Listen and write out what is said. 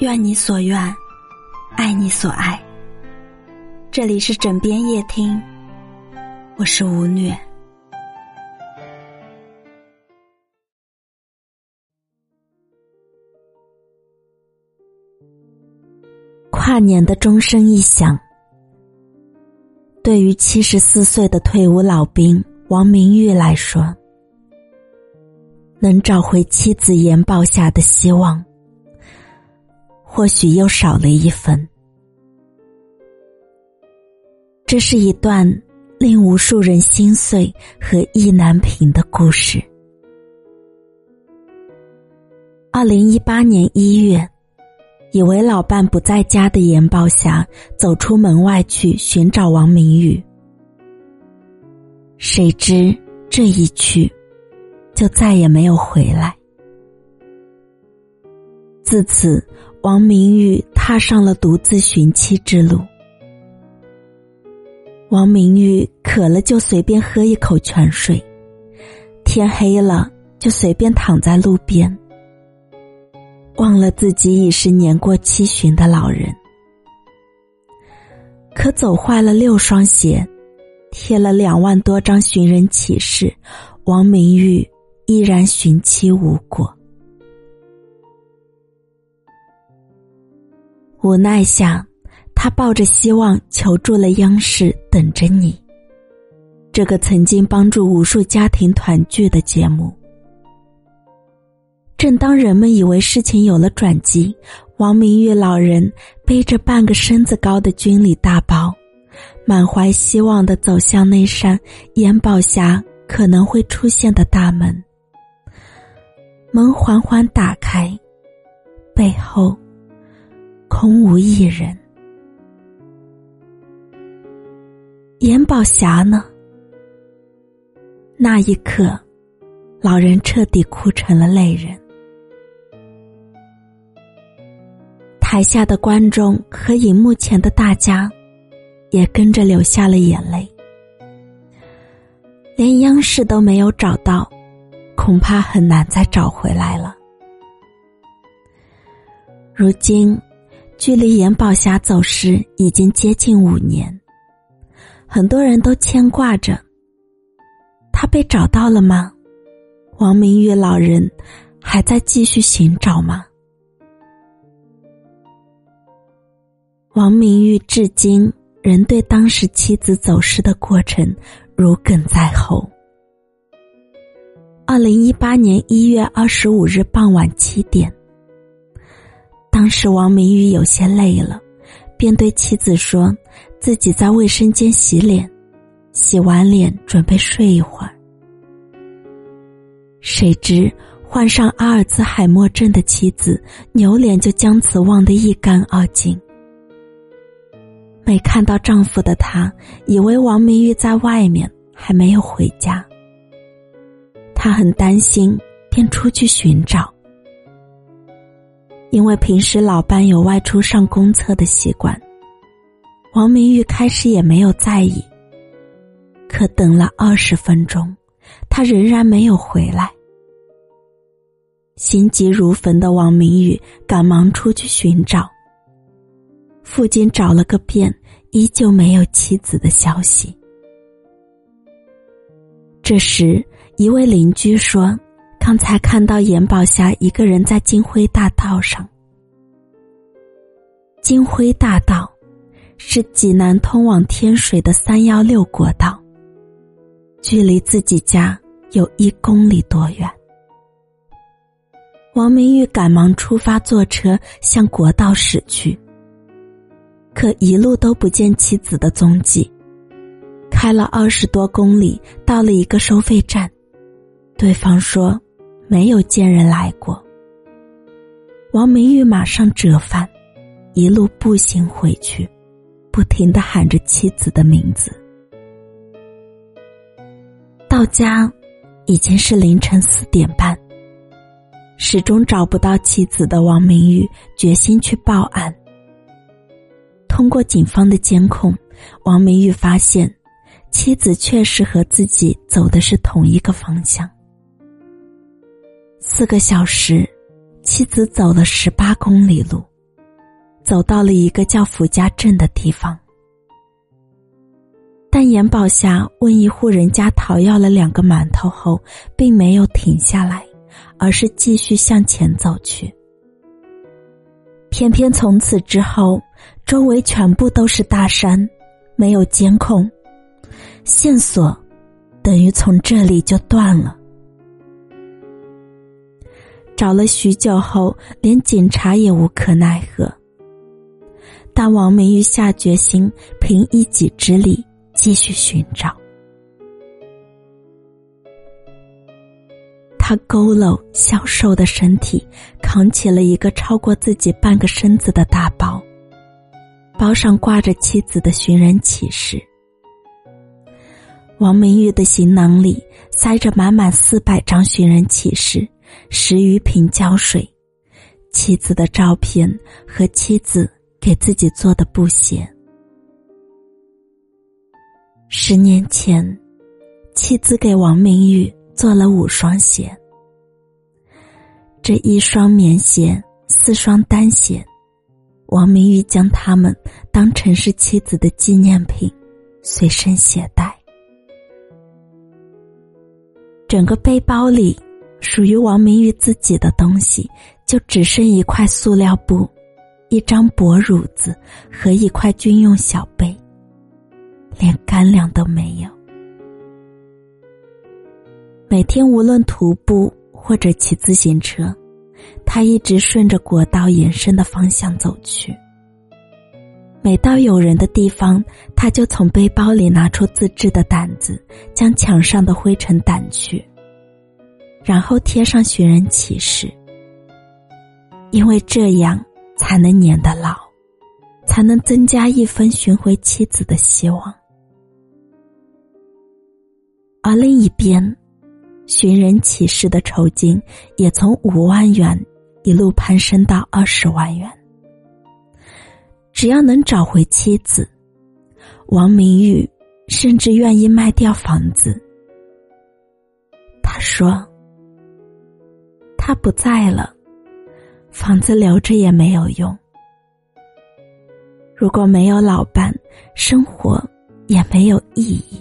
愿你所愿，爱你所爱。这里是枕边夜听，我是吴虐。跨年的钟声一响，对于七十四岁的退伍老兵王明玉来说，能找回妻子严宝霞的希望。或许又少了一分。这是一段令无数人心碎和意难平的故事。二零一八年一月，以为老伴不在家的严宝霞走出门外去寻找王明宇，谁知这一去，就再也没有回来。自此。王明玉踏上了独自寻妻之路。王明玉渴了就随便喝一口泉水，天黑了就随便躺在路边，忘了自己已是年过七旬的老人。可走坏了六双鞋，贴了两万多张寻人启事，王明玉依然寻妻无果。无奈下，他抱着希望求助了央视《等着你》这个曾经帮助无数家庭团聚的节目。正当人们以为事情有了转机，王明玉老人背着半个身子高的军礼大包，满怀希望的走向那扇严宝霞可能会出现的大门。门缓缓打开，背后。空无一人，严宝霞呢？那一刻，老人彻底哭成了泪人。台下的观众和荧幕前的大家，也跟着流下了眼泪。连央视都没有找到，恐怕很难再找回来了。如今。距离严宝霞走失已经接近五年，很多人都牵挂着。他被找到了吗？王明玉老人还在继续寻找吗？王明玉至今仍对当时妻子走失的过程如鲠在喉。二零一八年一月二十五日傍晚七点。当时王明玉有些累了，便对妻子说：“自己在卫生间洗脸，洗完脸准备睡一会儿。”谁知患上阿尔兹海默症的妻子扭脸就将此忘得一干二净。没看到丈夫的她，以为王明玉在外面还没有回家，她很担心，便出去寻找。因为平时老伴有外出上公厕的习惯，王明玉开始也没有在意。可等了二十分钟，他仍然没有回来。心急如焚的王明玉赶忙出去寻找。附近找了个遍，依旧没有妻子的消息。这时，一位邻居说。刚才看到严宝霞一个人在金辉大道上。金辉大道是济南通往天水的三幺六国道，距离自己家有一公里多远。王明玉赶忙出发，坐车向国道驶去。可一路都不见妻子的踪迹，开了二十多公里，到了一个收费站，对方说。没有见人来过。王明玉马上折返，一路步行回去，不停的喊着妻子的名字。到家，已经是凌晨四点半。始终找不到妻子的王明玉决心去报案。通过警方的监控，王明玉发现，妻子确实和自己走的是同一个方向。四个小时，妻子走了十八公里路，走到了一个叫福家镇的地方。但严宝霞问一户人家讨要了两个馒头后，并没有停下来，而是继续向前走去。偏偏从此之后，周围全部都是大山，没有监控，线索等于从这里就断了。找了许久后，连警察也无可奈何。但王明玉下决心，凭一己之力继续寻找。他佝偻消瘦的身体，扛起了一个超过自己半个身子的大包，包上挂着妻子的寻人启事。王明玉的行囊里塞着满满四百张寻人启事，十余瓶胶水，妻子的照片和妻子给自己做的布鞋。十年前，妻子给王明玉做了五双鞋。这一双棉鞋，四双单鞋，王明玉将它们当成是妻子的纪念品，随身携带。整个背包里，属于王明玉自己的东西，就只剩一块塑料布、一张薄褥子和一块军用小被，连干粮都没有。每天无论徒步。或者骑自行车，他一直顺着国道延伸的方向走去。每到有人的地方，他就从背包里拿出自制的掸子，将墙上的灰尘掸去，然后贴上寻人启事。因为这样才能粘得牢，才能增加一分寻回妻子的希望。而另一边。寻人启事的酬金也从五万元一路攀升到二十万元。只要能找回妻子，王明玉甚至愿意卖掉房子。他说：“他不在了，房子留着也没有用。如果没有老伴，生活也没有意义。”